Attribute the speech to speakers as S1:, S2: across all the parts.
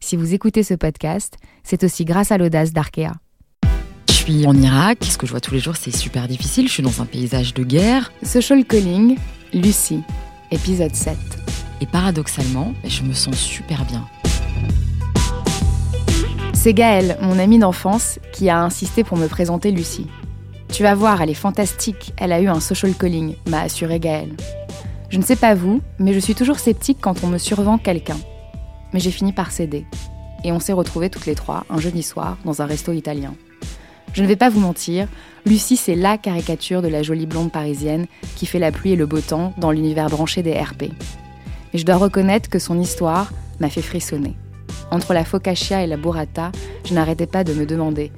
S1: si vous écoutez ce podcast, c'est aussi grâce à l'audace d'Arkea.
S2: Je suis en Irak, ce que je vois tous les jours c'est super difficile, je suis dans un paysage de guerre.
S1: Social Calling, Lucie, épisode 7.
S2: Et paradoxalement, je me sens super bien.
S1: C'est Gaëlle, mon amie d'enfance, qui a insisté pour me présenter Lucie. Tu vas voir, elle est fantastique, elle a eu un social calling, m'a assuré Gaëlle. Je ne sais pas vous, mais je suis toujours sceptique quand on me survend quelqu'un mais j'ai fini par céder. Et on s'est retrouvés toutes les trois un jeudi soir dans un resto italien. Je ne vais pas vous mentir, Lucie c'est la caricature de la jolie blonde parisienne qui fait la pluie et le beau temps dans l'univers branché des RP. Mais je dois reconnaître que son histoire m'a fait frissonner. Entre la focaccia et la burrata, je n'arrêtais pas de me demander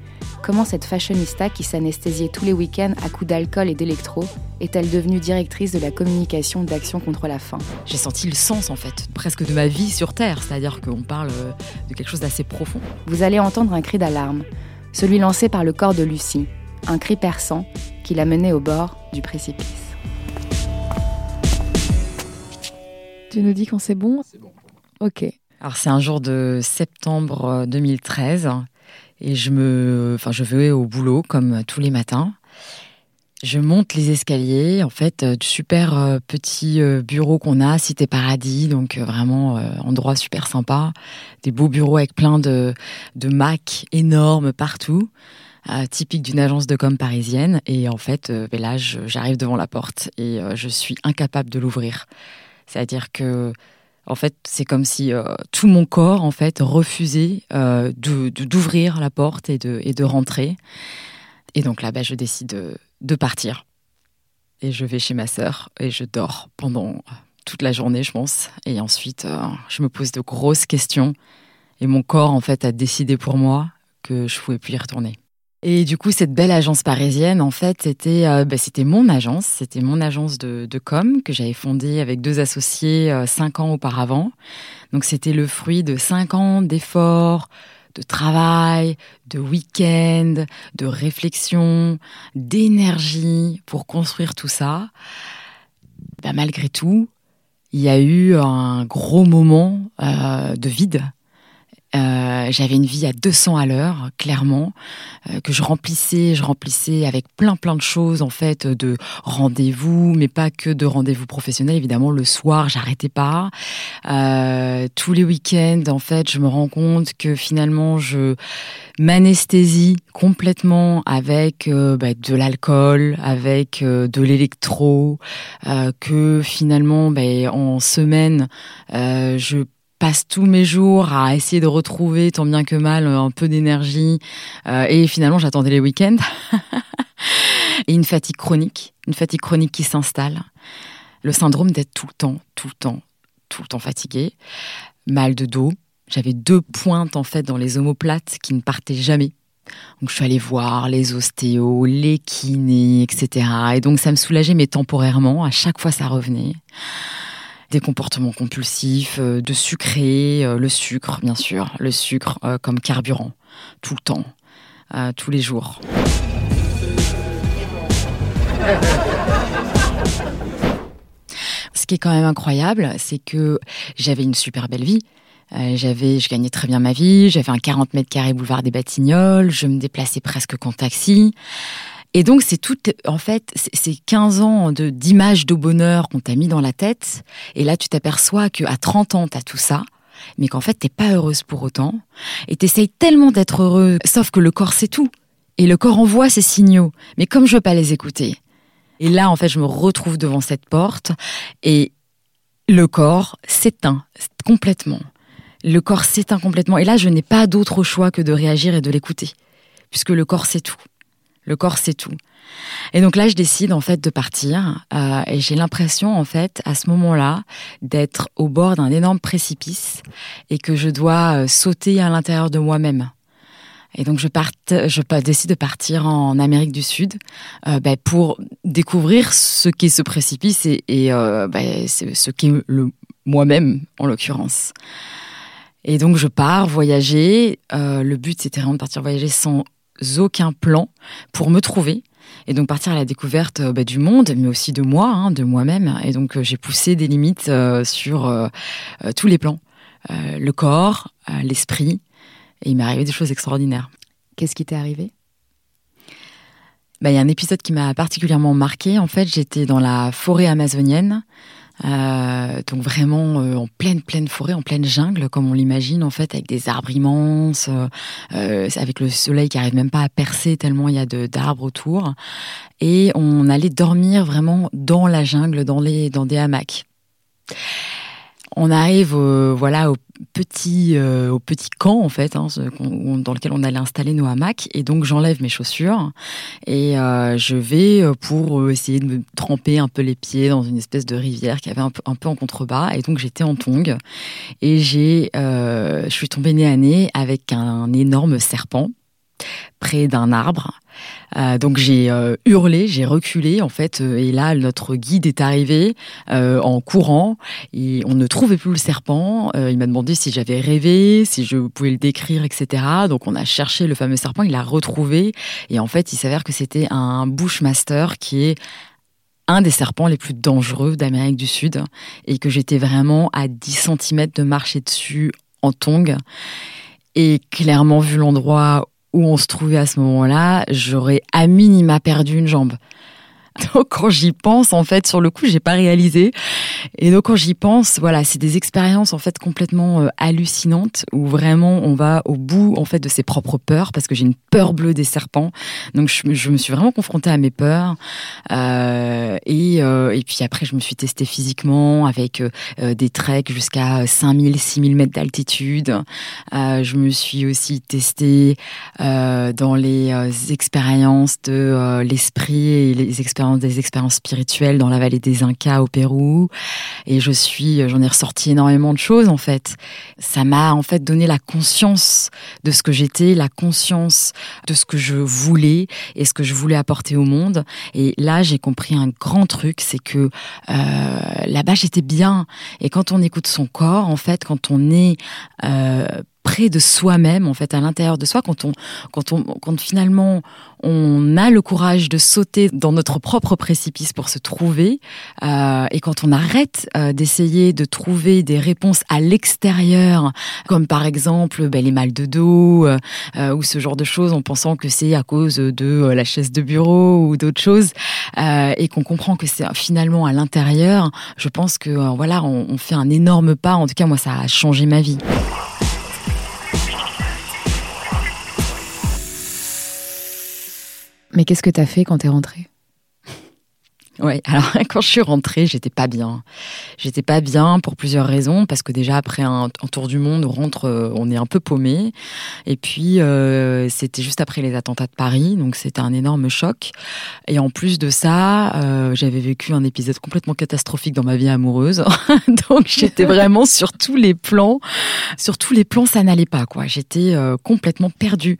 S1: comment cette fashionista qui s'anesthésiait tous les week-ends à coups d'alcool et d'électro est-elle devenue directrice de la communication d'Action contre la faim?
S2: J'ai senti le sens en fait, presque de ma vie sur Terre, c'est-à-dire qu'on parle euh, de quelque chose d'assez profond.
S1: Vous allez entendre un cri d'alarme, celui lancé par le corps de Lucie, un cri perçant qui l'a mené au bord du précipice. Tu nous dis quand c'est bon?
S3: C'est bon.
S1: Ok.
S2: Alors c'est un jour de septembre 2013 euh, et je me, enfin je vais au boulot comme tous les matins. Je monte les escaliers, en fait, euh, du super euh, petit bureau qu'on a, Cité Paradis, donc vraiment endroit super sympa, des beaux bureaux avec plein de, de Mac énormes partout, typique d'une agence de com parisienne. Et en fait, ben là, j'arrive devant la porte et je suis incapable de l'ouvrir. C'est-à-dire que en fait, c'est comme si euh, tout mon corps, en fait, refusait euh, d'ouvrir la porte et de, rentrer. Et donc là, bah, je décide de, partir. Et je vais chez ma sœur et je dors pendant toute la journée, je pense. Et ensuite, euh, je me pose de grosses questions. Et mon corps, en fait, a décidé pour moi que je pouvais plus y retourner. Et du coup, cette belle agence parisienne, en fait, c'était euh, bah, c'était mon agence, c'était mon agence de, de com que j'avais fondée avec deux associés euh, cinq ans auparavant. Donc, c'était le fruit de cinq ans d'efforts, de travail, de week-end, de réflexion, d'énergie pour construire tout ça. Bah, malgré tout, il y a eu un gros moment euh, de vide euh, j'avais une vie à 200 à l'heure, clairement, euh, que je remplissais, je remplissais avec plein plein de choses en fait, de rendez-vous, mais pas que de rendez-vous professionnels. Évidemment, le soir, j'arrêtais pas. Euh, tous les week-ends, en fait, je me rends compte que finalement, je m'anesthésie complètement avec bah, de l'alcool, avec de l'électro, que finalement, bah, en semaine, je passe tous mes jours à essayer de retrouver tant bien que mal un peu d'énergie. Euh, et finalement j'attendais les week-ends. Et une fatigue chronique, une fatigue chronique qui s'installe, le syndrome d'être tout le temps, tout le temps, tout le temps fatigué, mal de dos, j'avais deux pointes en fait dans les omoplates qui ne partaient jamais. Donc je suis allée voir les ostéos, les kinés, etc. Et donc ça me soulageait mais temporairement, à chaque fois ça revenait des comportements compulsifs, euh, de sucrer, euh, le sucre bien sûr, le sucre euh, comme carburant, tout le temps, tous les jours. Ce qui est quand même incroyable, c'est que j'avais une super belle vie. j'avais, je gagnais très bien ma vie, j'avais un 40 mètres carrés boulevard des Batignolles, je me déplaçais presque qu'en taxi. Et donc, c'est tout, en fait, c'est 15 ans de, d'images de bonheur qu'on t'a mis dans la tête. Et là, tu t'aperçois qu'à 30 ans, t'as tout ça. Mais qu'en fait, t'es pas heureuse pour autant. Et t'essayes tellement d'être heureux. Sauf que le corps, c'est tout. Et le corps envoie ses signaux. Mais comme je veux pas les écouter. Et là, en fait, je me retrouve devant cette porte. Et le corps s'éteint complètement. Le corps s'éteint complètement. Et là, je n'ai pas d'autre choix que de réagir et de l'écouter. Puisque le corps, c'est tout. Le corps, c'est tout. Et donc là, je décide en fait de partir euh, et j'ai l'impression en fait à ce moment-là d'être au bord d'un énorme précipice et que je dois euh, sauter à l'intérieur de moi-même. Et donc je, je décide de partir en Amérique du Sud euh, bah, pour découvrir ce qu'est ce précipice et, bah, ce qu'est le moi-même en l'occurrence. Et donc je pars voyager. Le but c'était vraiment de partir voyager sans aucun plan pour me trouver. Et donc partir à la découverte euh, bah, du monde, mais aussi de moi, hein, de moi-même. Et donc euh, j'ai poussé des limites sur tous les plans. le corps, l'esprit. Et il m'est arrivé des choses extraordinaires.
S1: Qu'est-ce qui t'est arrivé?
S2: Bah, Il y a un épisode qui m'a particulièrement marqué. En fait, j'étais dans la forêt amazonienne. Euh, donc vraiment euh, en pleine pleine forêt, en pleine jungle, comme on l'imagine en fait, avec des arbres immenses, euh, avec le soleil qui arrive même pas à percer tellement il y a d'arbres autour. Et on allait dormir vraiment dans la jungle, dans les dans des hamacs. On arrive voilà au petit euh, au petit camp en fait hein, dans lequel on allait installer nos hamacs. Et donc j'enlève mes chaussures et euh, je vais euh, pour essayer de me tremper un peu les pieds dans une espèce de rivière qui avait un peu, un peu en contrebas. Et donc j'étais en tongue et j'ai je suis tombée nez à nez avec un énorme serpent près d'un arbre. Euh, donc j'ai euh, hurlé, j'ai reculé en fait, euh, et là notre guide est arrivé en courant. Et on ne trouvait plus le serpent. il m'a demandé si j'avais rêvé, si je pouvais le décrire, etc. Donc on a cherché le fameux serpent, il l'a retrouvé, et en fait il s'avère que c'était un bushmaster qui est un des serpents les plus dangereux d'Amérique du Sud et que j'étais vraiment à 10 cm de marcher dessus en tongue. Et clairement, vu l'endroit où on se trouvait à ce moment-là, j'aurais à minima perdu une jambe. Donc quand j'y pense, en fait, sur le coup, j'ai pas réalisé. Et donc quand j'y pense, voilà, c'est des expériences en fait complètement euh, hallucinantes où vraiment on va au bout en fait de ses propres peurs parce que j'ai une peur bleue des serpents. Donc je, me suis vraiment confrontée à mes peurs. Euh, et, euh, et puis après, je me suis testée physiquement avec des treks jusqu'à 5000, 6000 mètres d'altitude. Je me suis aussi testée dans les expériences de l'esprit et les expériences des expériences spirituelles dans la vallée des Incas au Pérou. Et je suis, j'en ai ressorti énormément de choses, en fait. Ça m'a, en fait, donné la conscience de ce que j'étais, la conscience de ce que je voulais et ce que je voulais apporter au monde. Et là, j'ai compris un grand truc, c'est que euh, là-bas, j'étais bien. Et quand on écoute son corps, en fait, quand on est euh, près de soi-même, en fait, à l'intérieur de soi, quand on, quand on, quand finalement on a le courage de sauter dans notre propre précipice pour se trouver, euh, et quand on arrête euh, d'essayer de trouver des réponses à l'extérieur, comme par exemple ben, les mal de dos euh, euh, ou ce genre de choses, en pensant que c'est à cause de euh, la chaise de bureau ou d'autres choses, euh, et qu'on comprend que c'est finalement à l'intérieur, je pense que voilà, on, on fait un énorme pas. En tout cas, moi, ça a changé ma vie.
S1: Mais qu'est-ce que t'as fait quand t'es rentrée?
S2: Ouais, alors quand je suis rentrée, j'étais pas bien. J'étais pas bien pour plusieurs raisons, parce que déjà après un, tour du monde, on rentre, euh, on est un peu paumé. Et puis euh, c'était juste après les attentats de Paris, donc c'était un énorme choc. Et en plus de ça, euh, j'avais vécu un épisode complètement catastrophique dans ma vie amoureuse, donc j'étais vraiment sur tous les plans, sur tous les plans, ça n'allait pas quoi. J'étais euh, complètement perdue.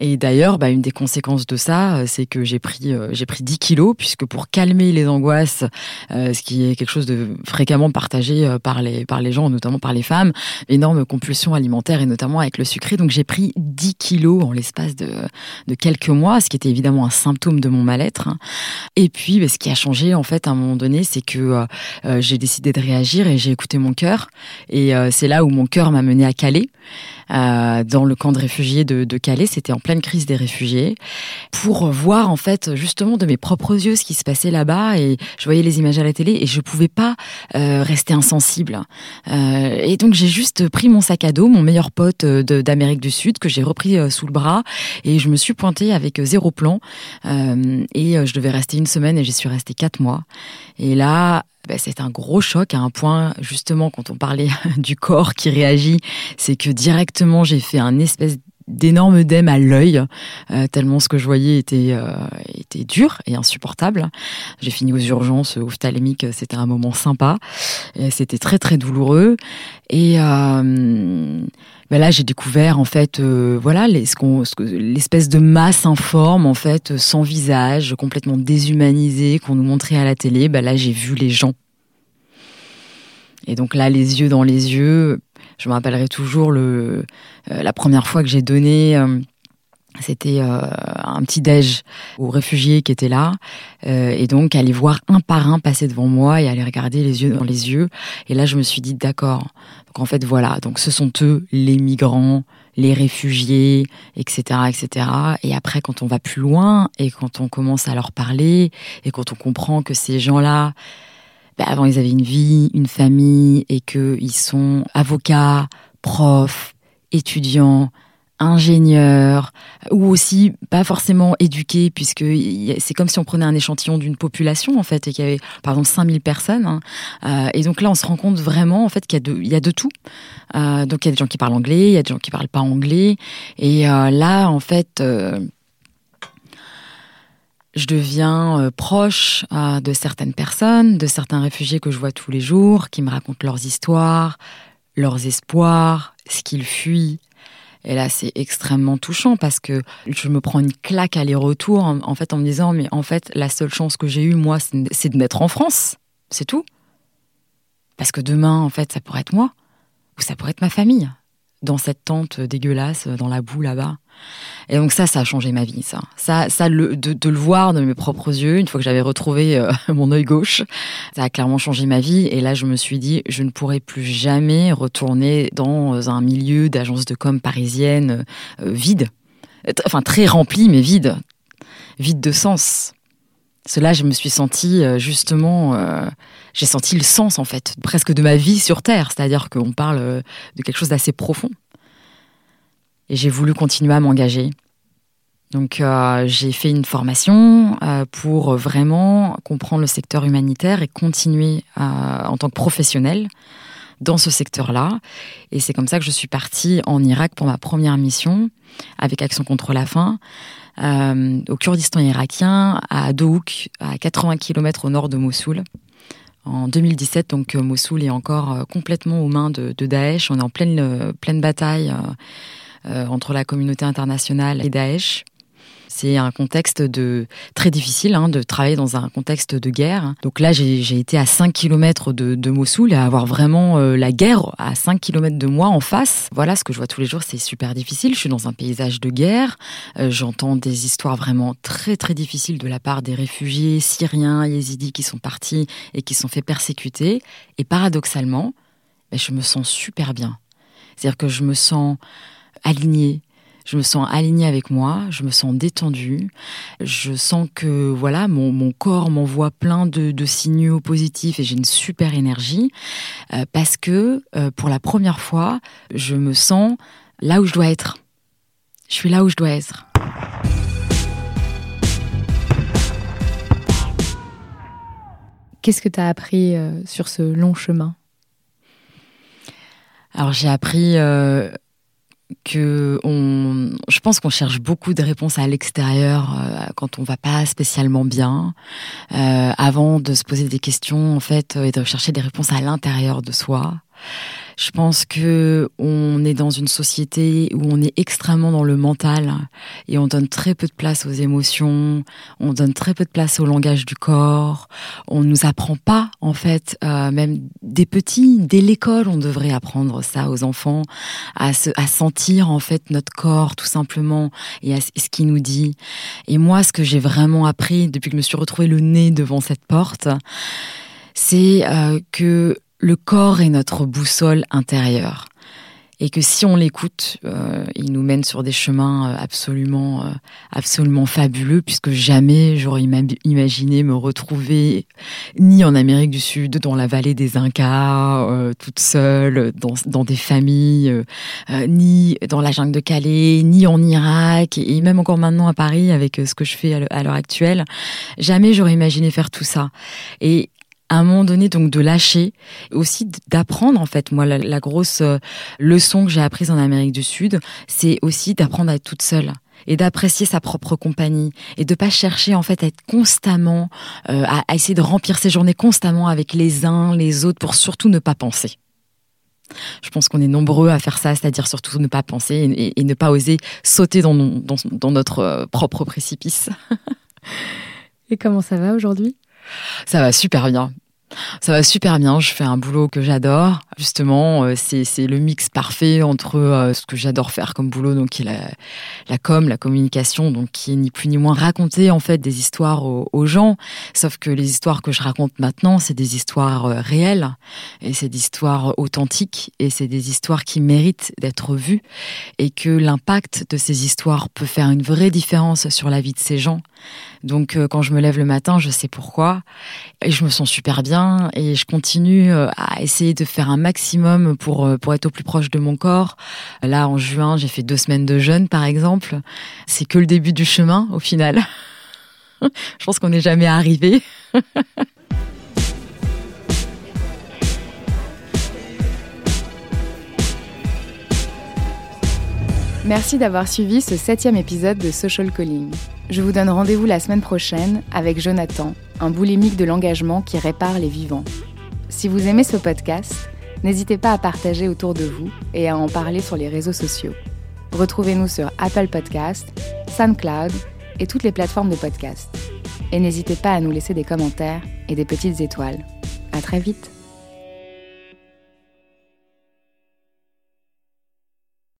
S2: Et d'ailleurs, bah, une des conséquences de ça, c'est que j'ai pris j'ai pris 10 kilos, puisque pour calmer les angoisses, euh, ce qui est quelque chose de fréquemment partagé euh, par les, par les gens, notamment par les femmes, énorme compulsion alimentaire et notamment avec le sucré. Donc j'ai pris 10 kilos en l'espace de, de quelques mois, ce qui était évidemment un symptôme de mon mal-être. Et puis, bah, ce qui a changé en fait à un moment donné, c'est que euh, j'ai décidé de réagir et j'ai écouté mon cœur. Et c'est là où mon cœur m'a mené à Calais. Euh, dans le camp de réfugiés de, de Calais. C'était en pleine crise des réfugiés pour voir en fait justement de mes propres yeux ce qui se passait là-bas et je voyais les images à la télé et je pouvais pas euh, rester insensible. Euh, et donc j'ai juste pris mon sac à dos, mon meilleur pote d'Amérique du Sud que j'ai repris sous le bras et je me suis pointée avec zéro plan et je devais rester une semaine et j'y suis restée quatre mois. Et là, bah, c'est un gros choc à un point, justement, quand on parlait du corps qui réagit, c'est que directement j'ai fait un espèce d'énormes dèmes à l'œil, euh, tellement ce que je voyais était, euh, était dur et insupportable. J'ai fini aux urgences ophtalmiques, c'était un moment sympa, c'était très très douloureux. Et euh, ben là, j'ai découvert en fait, voilà, l'espèce de masse informe en fait, sans visage, complètement déshumanisée qu'on nous montrait à la télé. Ben là, j'ai vu les gens. Et donc là, les yeux dans les yeux, je me rappellerai toujours euh, la première fois que j'ai donné. Euh, c'était euh, un petit déj aux réfugiés qui étaient là, et donc aller voir un par un passer devant moi et aller regarder les yeux dans les yeux. Et là, je me suis dit d'accord. Donc en fait, voilà. Donc ce sont eux, les migrants, les réfugiés, etc., etc. Et après, quand on va plus loin et quand on commence à leur parler et quand on comprend que ces gens-là, bah, avant ils avaient une vie, une famille et qu'ils sont avocats, profs, étudiants, ingénieurs ou aussi pas forcément éduqués puisque c'est comme si on prenait un échantillon d'une population en fait et qu'il y avait par exemple 5000 personnes hein. euh, et donc là on se rend compte vraiment en fait qu'il y a de, y a de tout euh, donc il y a des gens qui parlent anglais il y a des gens qui parlent pas anglais et euh, là en fait je deviens proche de certaines personnes, de certains réfugiés que je vois tous les jours, qui me racontent leurs histoires, leurs espoirs, ce qu'ils fuient. Et là, c'est extrêmement touchant parce que je me prends une claque aller-retour en, fait en me disant mais en fait la seule chance que j'ai eue moi, c'est de naître en France, c'est tout. Parce que demain, en fait, ça pourrait être moi. Ou ça pourrait être ma famille dans cette tente dégueulasse, dans la boue là-bas. Et donc ça, ça a changé ma vie, ça. Ça, ça le, de, le voir de mes propres yeux, une fois que j'avais retrouvé euh, mon œil gauche, ça a clairement changé ma vie. Et là, je me suis dit, je ne pourrai plus jamais retourner dans un milieu d'agence de com parisienne euh, vide. Enfin, très rempli, mais vide. Vide de sens. Cela, je me suis sentie euh, justement, j'ai senti le sens en fait, presque de ma vie sur Terre. C'est-à-dire qu'on parle de quelque chose d'assez profond. Et j'ai voulu continuer à m'engager. Donc euh, j'ai fait une formation euh, pour vraiment comprendre le secteur humanitaire et continuer euh, en tant que professionnel dans ce secteur-là. Et c'est comme ça que je suis partie en Irak pour ma première mission avec Action contre la faim au Kurdistan irakien, à Dohuk, à 80 km au nord de Mossoul. En 2017, donc Mossoul est encore complètement aux mains de, de Daesh. On est en pleine, pleine bataille euh, entre la communauté internationale et Daesh. C'est un contexte de très difficile hein, de travailler dans un contexte de guerre. Donc là, j'ai été à 5 km de, Mossoul et à avoir vraiment euh, la guerre à 5 km de moi en face. Voilà, ce que je vois tous les jours, c'est super difficile. Je suis dans un paysage de guerre. Euh, j'entends des histoires vraiment très très difficiles de la part des réfugiés syriens, yézidis qui sont partis et qui sont fait persécuter. Et paradoxalement, ben, je me sens super bien. C'est-à-dire que je me sens alignée. Je me sens alignée avec moi, je me sens détendue, je sens que voilà mon, mon corps m'envoie plein de, de, signaux positifs et j'ai une super énergie euh, parce que euh, pour la première fois, je me sens là où je dois être. Je suis là où je dois être.
S1: Qu'est-ce que tu as appris euh, sur ce long chemin?
S2: Alors j'ai appris que on, je pense qu'on cherche beaucoup de réponses à l'extérieur euh, quand on va pas spécialement bien, euh, avant de se poser des questions en fait et de chercher des réponses à l'intérieur de soi. Je pense que on est dans une société où on est extrêmement dans le mental et on donne très peu de place aux émotions, on donne très peu de place au langage du corps. On nous apprend pas en fait, euh, même des petits, dès l'école, on devrait apprendre ça aux enfants, à, se, à sentir en fait notre corps tout simplement et à ce qu'il nous dit. Et moi, ce que j'ai vraiment appris depuis que je me suis retrouvée le nez devant cette porte, c'est euh, que le corps est notre boussole intérieure et que si on l'écoute, euh, il nous mène sur des chemins euh, absolument, euh, absolument fabuleux, puisque jamais j'aurais imaginé me retrouver ni en Amérique du Sud, dans la vallée des Incas, toute seule, dans, dans des familles, ni dans la jungle de Calais, ni en Irak, et même encore maintenant à Paris avec ce que je fais à l'heure actuelle. Jamais j'aurais imaginé faire tout ça. Et à un moment donné donc de lâcher, aussi d'apprendre en fait. Moi, la, grosse euh, leçon que j'ai apprise en Amérique du Sud, c'est aussi d'apprendre à être toute seule et d'apprécier sa propre compagnie et de pas chercher en fait à être constamment euh, à, essayer de remplir ses journées constamment avec les uns les autres pour surtout ne pas penser. Je pense qu'on est nombreux à faire ça, c'est-à-dire surtout ne pas penser et, ne pas oser sauter dans, notre euh, propre précipice.
S1: et comment ça va aujourd'hui?
S2: Ça va super bien. Ça va super bien, je fais un boulot que j'adore. Justement, euh, c'est le mix parfait entre euh, ce que j'adore faire comme boulot, donc qui est la, com, la communication, donc qui est ni plus ni moins raconter en fait des histoires aux, gens. Sauf que les histoires que je raconte maintenant, c'est des histoires euh, réelles et c'est des histoires authentiques et c'est des histoires qui méritent d'être vues et que l'impact de ces histoires peut faire une vraie différence sur la vie de ces gens. Donc quand je me lève le matin, je sais pourquoi et je me sens super bien et je continue euh, à essayer de faire un maximum pour, euh, pour être au plus proche de mon corps. Là, en juin, j'ai fait deux semaines de jeûne, par exemple. C'est que le début du chemin, au final. je pense qu'on n'est jamais arrivé.
S1: Merci d'avoir suivi ce septième épisode de Social Calling. Je vous donne rendez-vous la semaine prochaine avec Jonathan, un boulimique de l'engagement qui répare les vivants. Si vous aimez ce podcast, n'hésitez pas à partager autour de vous et à en parler sur les réseaux sociaux. Retrouvez-nous sur Apple Podcast, SoundCloud et toutes les plateformes de podcast. Et n'hésitez pas à nous laisser des commentaires et des petites étoiles. À très vite!